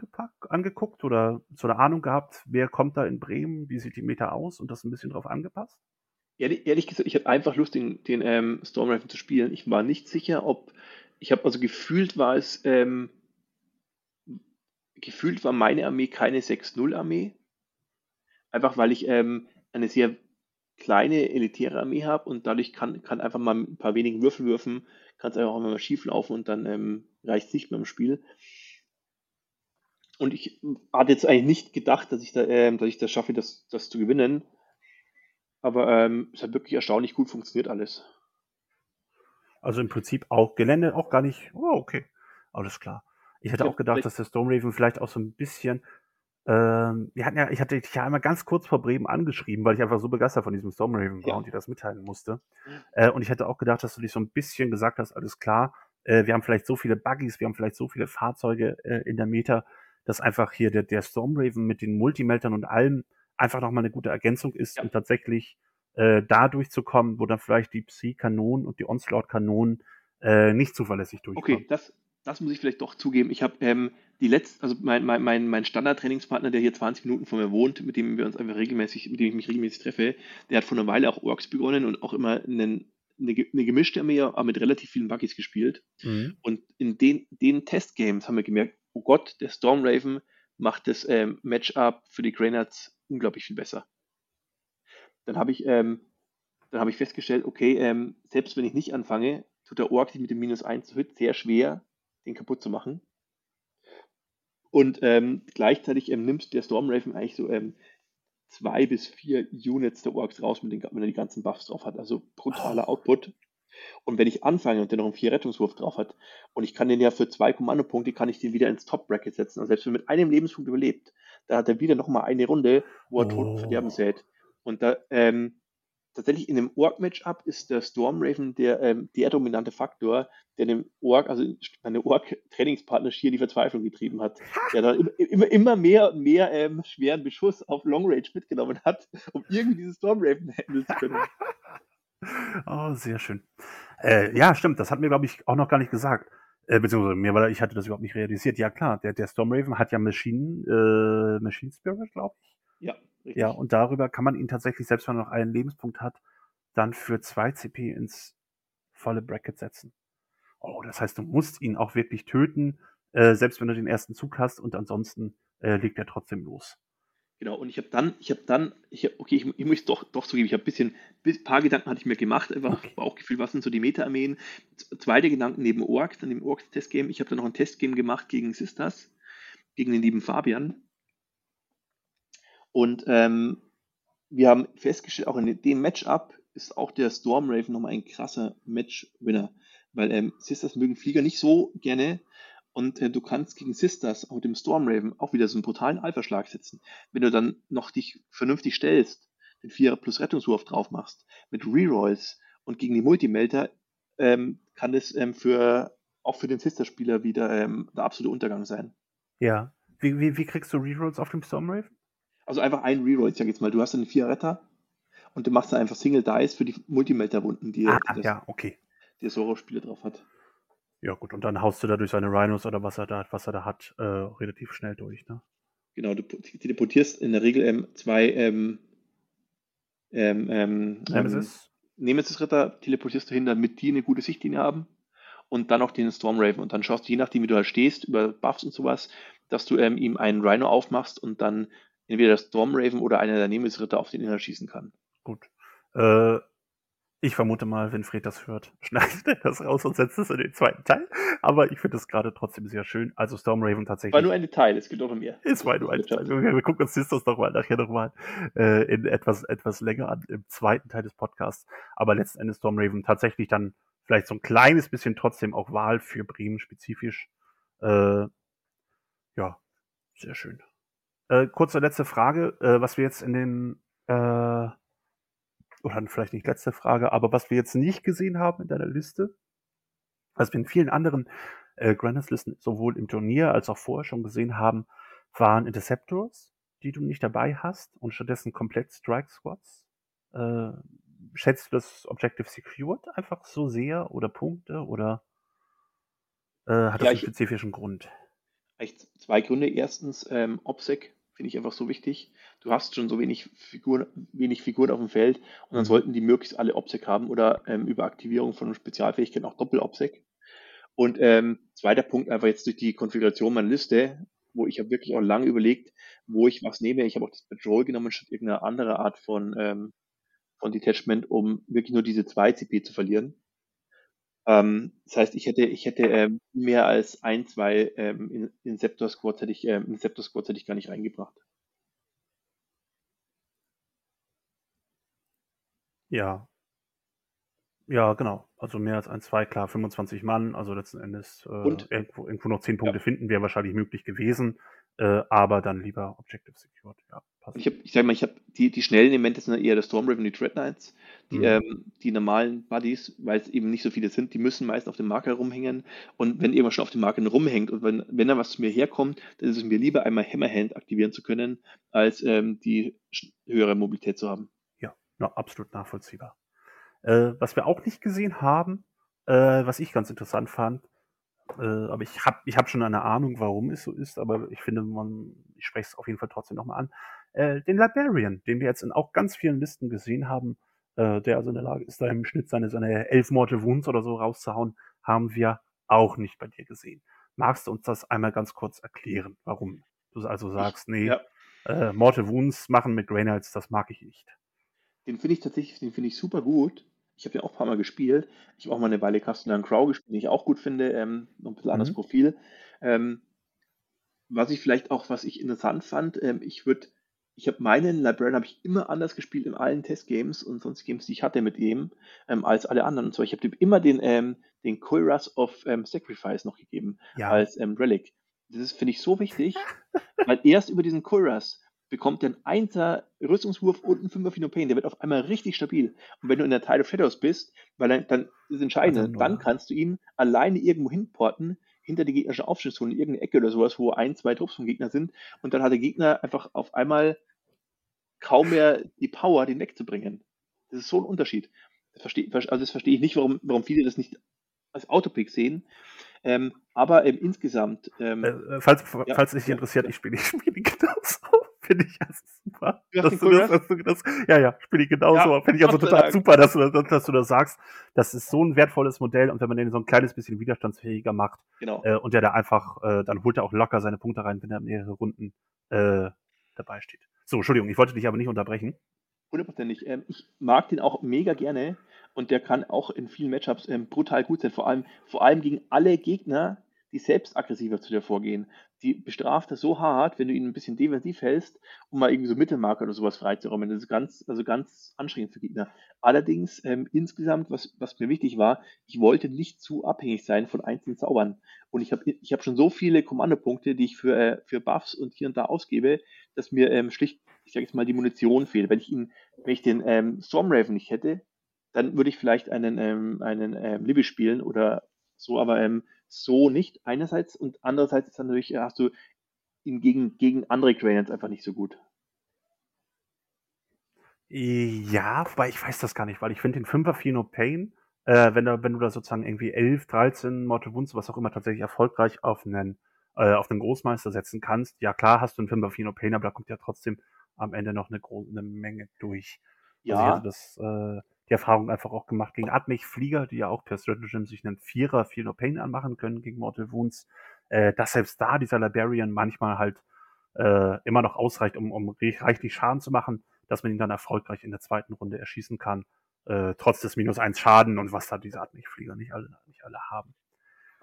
angeguckt oder so eine Ahnung gehabt, wer kommt da in Bremen, wie sieht die Meta aus und das ein bisschen drauf angepasst? Ehrlich, ehrlich gesagt, ich habe einfach Lust, den, den ähm, Stormraven zu spielen. Ich war nicht sicher, ob, ich habe also gefühlt war es, ähm, gefühlt war meine Armee keine 6-0-Armee. Einfach weil ich ähm, eine sehr kleine elitäre Armee habe und dadurch kann, kann einfach mal ein paar wenigen Würfel würfen, kann es einfach auch mal schief laufen und dann ähm, reicht es nicht mehr im Spiel. Und ich hatte jetzt eigentlich nicht gedacht, dass ich da, ähm, dass ich das schaffe, das, das zu gewinnen. Aber ähm, es hat wirklich erstaunlich gut funktioniert alles. Also im Prinzip auch Gelände auch gar nicht. Oh, okay. Alles klar. Ich hätte ja, auch gedacht, dass der Stormraven vielleicht auch so ein bisschen ähm, wir hatten ja, ich hatte dich ja einmal ganz kurz vor Bremen angeschrieben, weil ich einfach so begeistert von diesem Stormraven war ja. und dir das mitteilen musste. Mhm. Äh, und ich hätte auch gedacht, dass du dich so ein bisschen gesagt hast, alles klar, äh, wir haben vielleicht so viele Buggies, wir haben vielleicht so viele Fahrzeuge äh, in der Meta, dass einfach hier der, der Stormraven mit den Multimeltern und allem einfach nochmal eine gute Ergänzung ist ja. und tatsächlich äh, da durchzukommen, wo dann vielleicht die Psy-Kanonen und die Onslaught-Kanonen äh, nicht zuverlässig durchkommen. Okay, das, das muss ich vielleicht doch zugeben. Ich habe ähm, die letzte, also mein, mein, mein, mein Standard-Trainingspartner, der hier 20 Minuten von mir wohnt, mit dem wir uns einfach regelmäßig, mit dem ich mich regelmäßig treffe, der hat vor einer Weile auch Orks begonnen und auch immer einen, eine, eine gemischte Armee, aber mit relativ vielen Buggies gespielt. Mhm. Und in den, den Testgames haben wir gemerkt, oh Gott, der Stormraven macht das ähm, Matchup für die Greynuts unglaublich viel besser. Dann habe ich, ähm, dann ich festgestellt, okay, ähm, selbst wenn ich nicht anfange, tut der Ork sich mit dem Minus 1 zu Hit sehr schwer, den kaputt zu machen. Und ähm, gleichzeitig ähm, nimmt der Stormraven eigentlich so ähm, zwei bis vier Units der Orks raus, mit den, wenn er die ganzen Buffs drauf hat. Also brutaler Output. Und wenn ich anfange und der noch einen vier Rettungswurf drauf hat und ich kann den ja für zwei Kommandopunkte, kann ich den wieder ins Top-Bracket setzen. Also selbst wenn er mit einem Lebenspunkt überlebt, da hat er wieder nochmal eine Runde, wo er oh. Tod und Verderben sät. Und da, ähm, tatsächlich in dem Org-Matchup ist der Stormraven der, ähm, der dominante Faktor, der dem Org, also meine Org-Trainingspartner hier die Verzweiflung getrieben hat. Der dann immer, immer mehr und mehr ähm, schweren Beschuss auf Long Range mitgenommen hat, um irgendwie dieses Stormraven handeln zu können. Oh, sehr schön. Äh, ja, stimmt, das hat mir, glaube ich, auch noch gar nicht gesagt. Äh, beziehungsweise mir, weil ich hatte das überhaupt nicht realisiert. Ja, klar, der, der Stormraven hat ja Machine, äh, Machine Spirit, glaube ich. Ja. Richtig. Ja, und darüber kann man ihn tatsächlich, selbst wenn er noch einen Lebenspunkt hat, dann für zwei CP ins volle Bracket setzen. Oh, das heißt, du musst ihn auch wirklich töten, äh, selbst wenn du den ersten Zug hast und ansonsten äh, legt er trotzdem los. Genau, und ich habe dann, ich habe dann, ich hab, okay, ich, ich muss doch, doch zugeben, ich habe ein bisschen, ein paar Gedanken hatte ich mir gemacht, einfach okay. Bauchgefühl, was sind so die Meta-Armeen. Zweite Gedanken neben Orks, dann im Orks-Testgame, ich habe dann noch ein Testgame gemacht gegen Sisters, gegen den lieben Fabian. Und ähm, wir haben festgestellt, auch in dem Matchup ist auch der Stormraven nochmal ein krasser Match-Winner, weil ähm, Sisters mögen Flieger nicht so gerne und äh, du kannst gegen Sisters auch mit dem Stormraven auch wieder so einen brutalen Alpha-Schlag setzen. Wenn du dann noch dich vernünftig stellst, den 4 plus Rettungswurf drauf machst, mit Rerolls und gegen die Multimelter, ähm, kann das ähm, für, auch für den Sister-Spieler wieder ähm, der absolute Untergang sein. Ja. Wie, wie, wie kriegst du Rerolls auf dem Stormraven? Also einfach ein Reroll, ich sag jetzt mal, du hast einen vier Retter und du machst dann einfach Single Dice für die Multimelter-Wunden, die, ah, das, ja, okay. der Soro-Spieler drauf hat. Ja, gut, und dann haust du da durch seine Rhinos oder was er da, was er da hat, äh, relativ schnell durch, ne? Genau, du teleportierst in der Regel ähm, zwei ähm, ähm, ähm, Nemesis. Nemesis-Ritter teleportierst du hin, damit die eine gute Sichtlinie haben und dann noch den Stormraven und dann schaust du, je nachdem wie du halt stehst, über Buffs und sowas, dass du ähm, ihm einen Rhino aufmachst und dann entweder der Stormraven oder einer der Nemesis-Ritter auf den Inhalt schießen kann. Gut. Äh, Ich vermute mal, wenn Fred das hört, schneidet er das raus und setzt es in den zweiten Teil. Aber ich finde es gerade trotzdem sehr schön. Also Stormraven tatsächlich. War nur ein Detail, es gibt auch noch mehr. Es war nur ein Detail. Wir gucken uns das doch mal nachher nochmal äh, in etwas, etwas länger an, im zweiten Teil des Podcasts. Aber letzten Endes Stormraven tatsächlich dann vielleicht so ein kleines bisschen trotzdem auch Wahl für Bremen spezifisch. Äh, ja, sehr schön. Äh, kurze letzte Frage, äh, was wir jetzt in den äh, oder vielleicht nicht letzte Frage, aber was wir jetzt nicht gesehen haben in deiner Liste, was wir in vielen anderen äh, Grandest-Listen sowohl im Turnier als auch vorher schon gesehen haben, waren Interceptors, die du nicht dabei hast und stattdessen komplett Strike Squads. Äh, schätzt du das Objective Secured einfach so sehr oder Punkte oder äh, hat das ja, einen spezifischen Grund? Echt zwei Gründe. Erstens, ähm, OPSEC finde ich einfach so wichtig. Du hast schon so wenig Figuren, wenig Figuren auf dem Feld und dann mhm. sollten die möglichst alle OPSEC haben oder ähm, über Aktivierung von Spezialfähigkeiten auch Doppel-OPSEC. Und ähm, zweiter Punkt, einfach jetzt durch die Konfiguration meiner Liste, wo ich habe wirklich auch lange überlegt, wo ich was nehme. Ich habe auch das Patrol genommen statt irgendeine andere Art von, ähm, von Detachment, um wirklich nur diese zwei CP zu verlieren. Ähm, das heißt, ich hätte, ich hätte ähm, mehr als ein, zwei ähm, in, Inceptor Squads hätte ich, ähm, Inceptor Squads hätte ich gar nicht reingebracht. Ja. Ja, genau. Also mehr als ein, zwei, klar, 25 Mann, also letzten Endes äh, irgendwo, irgendwo noch 10 Punkte ja. finden, wäre wahrscheinlich möglich gewesen, äh, aber dann lieber Objective Secured, ja. Passt. Ich, hab, ich sag mal, ich habe die, die schnellen Elemente sind eher der Stormraven und die Dread Knights. Die, mhm. ähm, die normalen Buddies, weil es eben nicht so viele sind, die müssen meist auf dem Marker rumhängen. Und wenn irgendwas schon auf dem Marker rumhängt und wenn, wenn da was zu mir herkommt, dann ist es mir lieber einmal Hammerhand aktivieren zu können, als ähm, die höhere Mobilität zu haben. Ja, ja absolut nachvollziehbar. Äh, was wir auch nicht gesehen haben, äh, was ich ganz interessant fand, äh, aber ich habe ich hab schon eine Ahnung, warum es so ist, aber ich finde, man, ich spreche es auf jeden Fall trotzdem nochmal an. Äh, den Librarian, den wir jetzt in auch ganz vielen Listen gesehen haben, äh, der also in der Lage ist, da im Schnitt seine, seine elf Morte Wounds oder so rauszuhauen, haben wir auch nicht bei dir gesehen. Magst du uns das einmal ganz kurz erklären, warum du also sagst, nee, ja. äh, Morte Wounds machen mit Greynights, das mag ich nicht. Den finde ich tatsächlich, den finde ich super gut. Ich habe den auch ein paar Mal gespielt. Ich habe auch mal eine Weile Castellan Crow gespielt, den ich auch gut finde. Ähm, noch ein bisschen mhm. anderes Profil. Ähm, was ich vielleicht auch, was ich interessant fand, ähm, ich würde, ich habe meinen Librarian habe ich immer anders gespielt in allen Testgames und sonst Games, die ich hatte mit ihm, ähm, als alle anderen. Und zwar, ich habe ihm immer den, ähm, den Chorus of ähm, Sacrifice noch gegeben ja. als ähm, Relic. Das ist, finde ich, so wichtig, weil erst über diesen Chorus bekommt er einen Einser Rüstungswurf und einen Fünfer Pain. Der wird auf einmal richtig stabil. Und wenn du in der Tide of Shadows bist, weil dann, dann ist entscheidend, also dann kannst du ihn alleine irgendwo hinporten, hinter die gegnerische Aufschlusszone, in irgendeine Ecke oder sowas, wo ein, zwei Trupps vom Gegner sind. Und dann hat der Gegner einfach auf einmal kaum mehr die Power, den wegzubringen. Das ist so ein Unterschied. Das verstehe, also das verstehe ich nicht, warum, warum viele das nicht als Autopick sehen. Ähm, aber ähm, insgesamt. Ähm, äh, falls, ja, falls dich interessiert, ich spiele, ich spiele genauso. Finde ich also super. Du dass du das, dass du das, ja, ja, spiele ich genauso. Ja, Finde ich also total super, dass du, dass, dass du das sagst. Das ist so ein wertvolles Modell und wenn man den so ein kleines bisschen widerstandsfähiger macht genau. äh, und der da einfach, äh, dann holt er auch locker seine Punkte rein, wenn er mehrere Runden äh, dabei steht. So, Entschuldigung, ich wollte dich aber nicht unterbrechen. Hundertprozentig. Ähm, ich mag den auch mega gerne und der kann auch in vielen Matchups ähm, brutal gut sein. Vor allem, vor allem gegen alle Gegner, die selbst aggressiver zu dir vorgehen. Die bestraft das so hart, wenn du ihn ein bisschen defensiv hältst, um mal irgendwie so Mittelmarker oder sowas freizuräumen. Das ist ganz, also ganz anstrengend für Gegner. Allerdings ähm, insgesamt, was, was mir wichtig war, ich wollte nicht zu abhängig sein von einzelnen Zaubern. Und ich habe ich hab schon so viele Kommandopunkte, die ich für, äh, für Buffs und hier und da ausgebe, dass mir ähm, schlicht, ich sage jetzt mal, die Munition fehlt. Wenn ich ihn, wenn ich den ähm, Stormraven nicht hätte, dann würde ich vielleicht einen, ähm, einen ähm, Libby spielen oder so, aber ähm, so nicht einerseits und andererseits ist natürlich, hast du ihn gegen, gegen andere Gradients einfach nicht so gut. Ja, wobei ich weiß das gar nicht, weil ich finde den 5er Fino Pain, äh, wenn, da, wenn du da sozusagen irgendwie 11, 13 Mortal Wounds, was auch immer tatsächlich erfolgreich auf einen, äh, auf einen Großmeister setzen kannst, ja klar hast du einen 5er Fino Pain, aber da kommt ja trotzdem am Ende noch eine, eine Menge durch. Also ja. Also das, äh, die Erfahrung einfach auch gemacht gegen Admech-Flieger, die ja auch per Stratagem sich einen Vierer Feel No Pain anmachen können gegen Mortal Wounds, äh, dass selbst da dieser Liberian manchmal halt äh, immer noch ausreicht, um, um reichlich Schaden zu machen, dass man ihn dann erfolgreich in der zweiten Runde erschießen kann. äh, trotz des minus 1 Schaden und was da diese Atmik-Flieger nicht alle, nicht alle haben.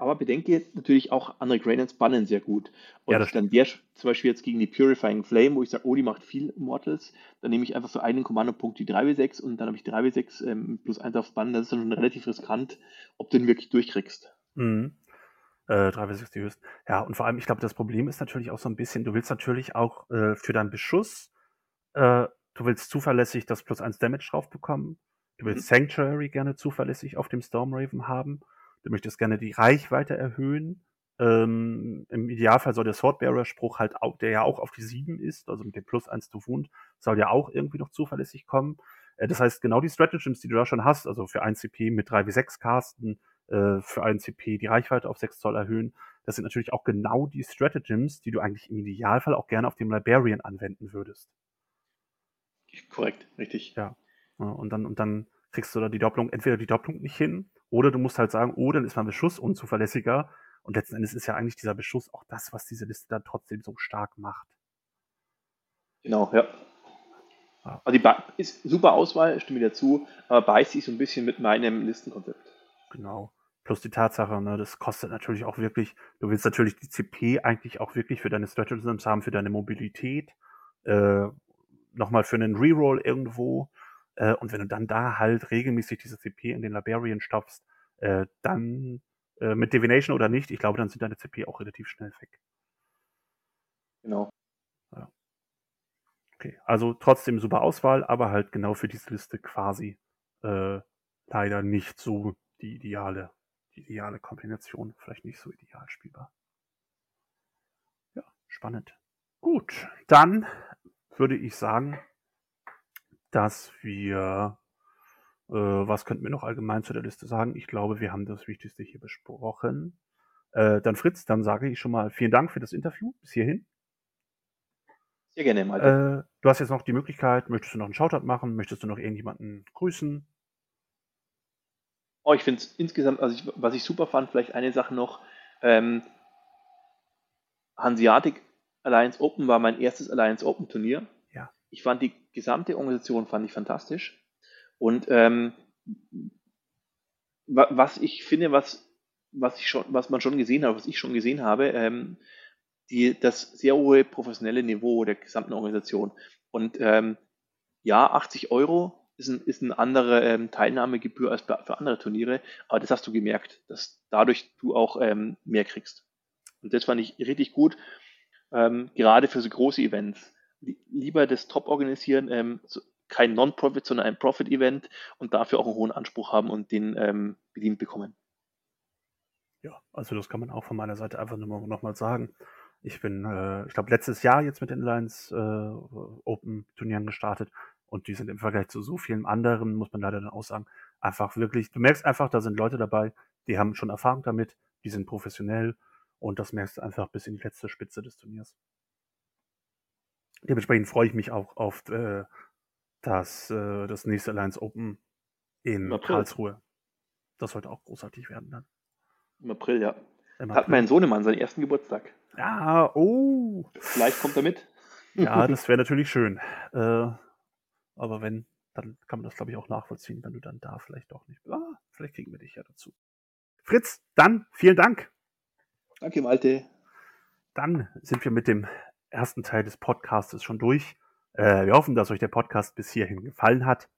Aber bedenke natürlich auch, andere Gradients bannen sehr gut. Und ja, dann der zum Beispiel jetzt gegen die Purifying Flame, wo ich sage, oh, die macht viel Mortals, dann nehme ich einfach für einen Kommandopunkt die 3W6 und dann habe ich 3W6 ähm, plus 1 aufs Bannen. Das ist dann schon relativ riskant, ob du den wirklich durchkriegst. Mhm. Äh, 3W6 die höchsten. Ja, und vor allem, ich glaube, das Problem ist natürlich auch so ein bisschen, du willst natürlich auch äh, für deinen Beschuss, äh, du willst zuverlässig das plus 1 Damage drauf bekommen. Du willst mhm. Sanctuary gerne zuverlässig auf dem Stormraven haben. Du möchtest gerne die Reichweite erhöhen. Ähm, Im Idealfall soll der Swordbearer-Spruch halt auch, der ja auch auf die 7 ist, also mit dem Plus 1 zu Wund, soll ja auch irgendwie noch zuverlässig kommen. Äh, das heißt, genau die Stratagems, die du da schon hast, also für 1 CP mit 3 wie 6 casten, äh, für 1 CP die Reichweite auf 6 Zoll erhöhen, das sind natürlich auch genau die Stratagems, die du eigentlich im Idealfall auch gerne auf dem Librarian anwenden würdest. Korrekt, richtig. Ja. Und dann, und dann kriegst du da die Doppelung, entweder die Doppelung nicht hin oder du musst halt sagen, oh, dann ist mein Beschuss unzuverlässiger. Und letzten Endes ist ja eigentlich dieser Beschuss auch das, was diese Liste dann trotzdem so stark macht. Genau, ja. ja. Also die ba ist super Auswahl, stimme dir zu, aber beißt sich so ein bisschen mit meinem Listenkonzept. Genau. Plus die Tatsache, ne, das kostet natürlich auch wirklich, du willst natürlich die CP eigentlich auch wirklich für deine Strategisms haben, für deine Mobilität, äh, nochmal für einen Reroll irgendwo. Äh, und wenn du dann da halt regelmäßig diese CP in den Librarian stopfst, äh, dann äh, mit Divination oder nicht, ich glaube, dann sind deine CP auch relativ schnell weg. Genau. Ja. Okay, also trotzdem super Auswahl, aber halt genau für diese Liste quasi äh, leider nicht so die ideale, die ideale Kombination, vielleicht nicht so ideal spielbar. Ja, spannend. Gut, dann würde ich sagen, dass wir, äh, was könnten wir noch allgemein zu der Liste sagen? Ich glaube, wir haben das Wichtigste hier besprochen. Äh, dann Fritz, dann sage ich schon mal vielen Dank für das Interview bis hierhin. Sehr gerne, Malte. Äh, du hast jetzt noch die Möglichkeit, möchtest du noch einen Shoutout machen? Möchtest du noch irgendjemanden grüßen? Oh, ich finde es insgesamt, also ich, was ich super fand, vielleicht eine Sache noch. Ähm, Hanseatic Alliance Open war mein erstes Alliance Open Turnier. Ich fand die gesamte Organisation fand ich fantastisch. Und ähm, was ich finde, was, was, ich schon, was man schon gesehen hat, was ich schon gesehen habe, ähm, die, das sehr hohe professionelle Niveau der gesamten Organisation. Und ähm, ja, 80 Euro ist, ein, ist eine andere ähm, Teilnahmegebühr als für andere Turniere, aber das hast du gemerkt, dass dadurch du auch ähm, mehr kriegst. Und das fand ich richtig gut, ähm, gerade für so große Events lieber das top organisieren, ähm, so, kein Non-Profit, sondern ein Profit-Event und dafür auch einen hohen Anspruch haben und den ähm, bedient bekommen. Ja, also das kann man auch von meiner Seite einfach nur noch mal sagen. Ich bin, äh, ich glaube, letztes Jahr jetzt mit den Alliance äh, Open Turnieren gestartet und die sind im Vergleich zu so vielen anderen, muss man leider dann auch sagen, einfach wirklich, du merkst einfach, da sind Leute dabei, die haben schon Erfahrung damit, die sind professionell und das merkst du einfach bis in die letzte Spitze des Turniers. Dementsprechend freue ich mich auch auf äh, das, äh, das nächste Alliance Open in April. Karlsruhe. Das sollte auch großartig werden dann. Im April, ja. Im April. Hat mein Sohnemann seinen ersten Geburtstag. Ja, oh. Vielleicht kommt er mit. Ja, das wäre natürlich schön. Äh, aber wenn, dann kann man das, glaube ich, auch nachvollziehen, wenn du dann da vielleicht doch nicht. Ah, vielleicht kriegen wir dich ja dazu. Fritz, dann vielen Dank. Danke, Malte. Dann sind wir mit dem ersten Teil des Podcasts schon durch. Äh, wir hoffen, dass euch der Podcast bis hierhin gefallen hat.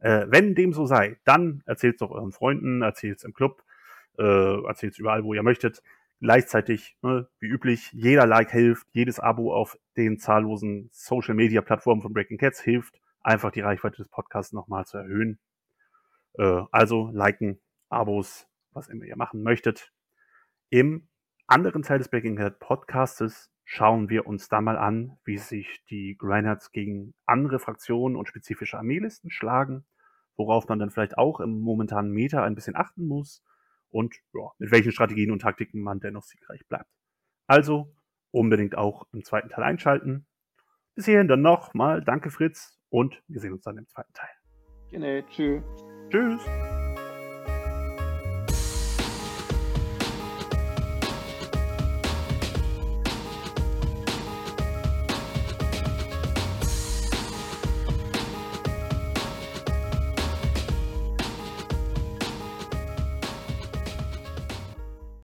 Äh, wenn dem so sei, dann erzählt es doch euren Freunden, erzählt es im Club, äh, erzählt es überall, wo ihr möchtet. Gleichzeitig, ne, wie üblich, jeder Like hilft, jedes Abo auf den zahllosen Social Media Plattformen von Breaking Cats hilft, einfach die Reichweite des Podcasts nochmal zu erhöhen. Äh, also liken, Abos, was immer ihr machen möchtet. Im anderen Teil des Breaking Cat Podcastes schauen wir uns da mal an, wie sich die Granites gegen andere Fraktionen und spezifische Armeelisten schlagen, worauf man dann vielleicht auch im momentanen Meta ein bisschen achten muss und ja, mit welchen Strategien und Taktiken man dennoch siegreich bleibt. Also unbedingt auch im zweiten Teil einschalten. Bis hierhin dann nochmal danke Fritz und wir sehen uns dann im zweiten Teil. Genau, tschüss. Tschüss.